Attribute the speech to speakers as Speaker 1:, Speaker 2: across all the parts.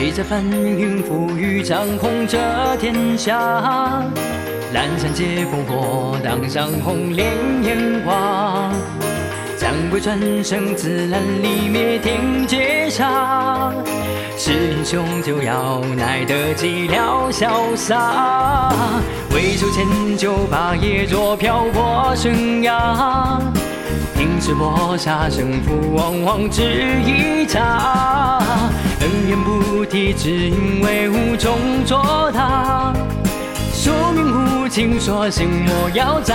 Speaker 1: 谁在翻云覆雨，掌控着天下。阑珊皆烽火，当上红莲烟花。将鬼转生，自然里灭天劫杀。是英雄就要耐得寂寥潇洒，为求千九把夜作漂泊生涯。明知搏杀胜负，往往只一场。只因为无从作答。宿命无情，索性莫要在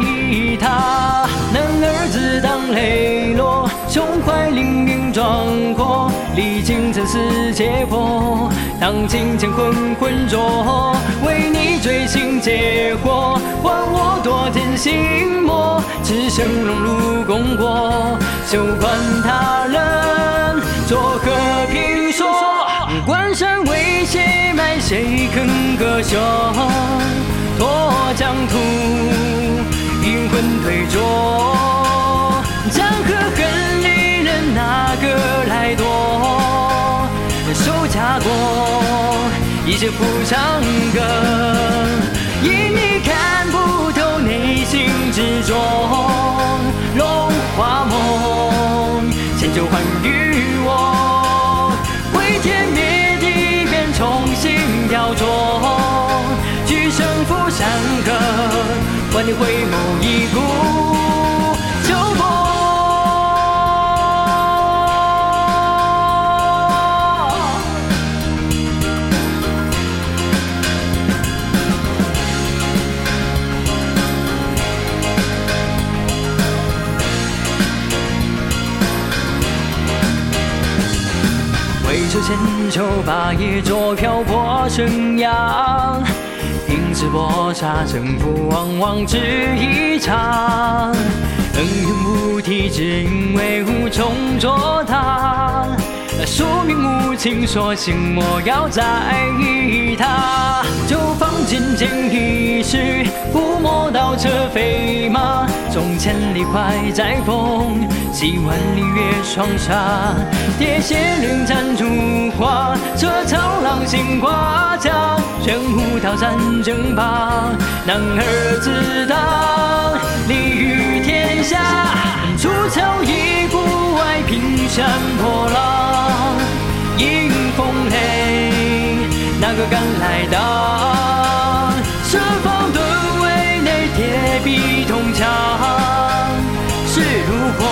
Speaker 1: 意他。男儿自当磊落，胸怀凌云壮阔，历经生死劫波，当今乾坤浑浊，为你醉心劫火，还我多添心魔。只生荣辱功过，休管他人作何评。谁肯割袖？脱疆土，阴魂退浊。江河恨离人，哪个来夺？守家国，一世抚长歌。回眸一顾秋波。为求千秋霸业，作漂泊生涯。拼死搏杀，胜负往往只一场。恩怨无提，只因为无从作答。宿命无情，索性莫要在意他。就放尽剑一世，抚摸刀车飞马。纵千里快在风，几万里月霜沙。铁血临战烛花，这长狼心挂甲。江湖刀战争霸，男儿自当立于天下。出鞘一步外，平山破浪，迎风雷，哪个敢来挡？设防盾围内，铁壁铜墙。势如虹，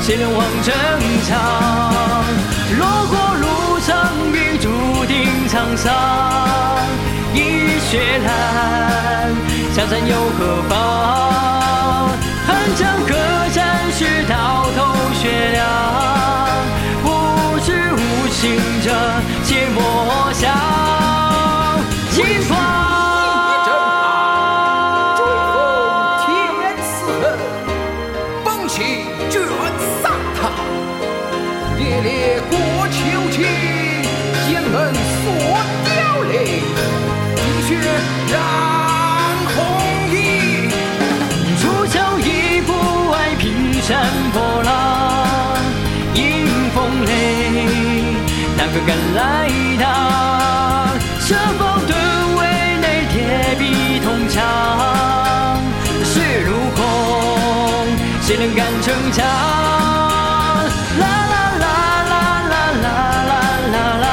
Speaker 1: 谁能望征场？落过路上，雨注定沧桑。血染，江山又何妨？寒江客战时，刀头血凉。不知无心者，且莫想。金
Speaker 2: 风，铁，卷沙场。烈烈过秋千，剑门锁凋零。
Speaker 1: 个敢来挡？设防盾位内，铁壁铜墙。势如虹，谁能敢逞强？啦啦啦啦啦啦啦啦啦啦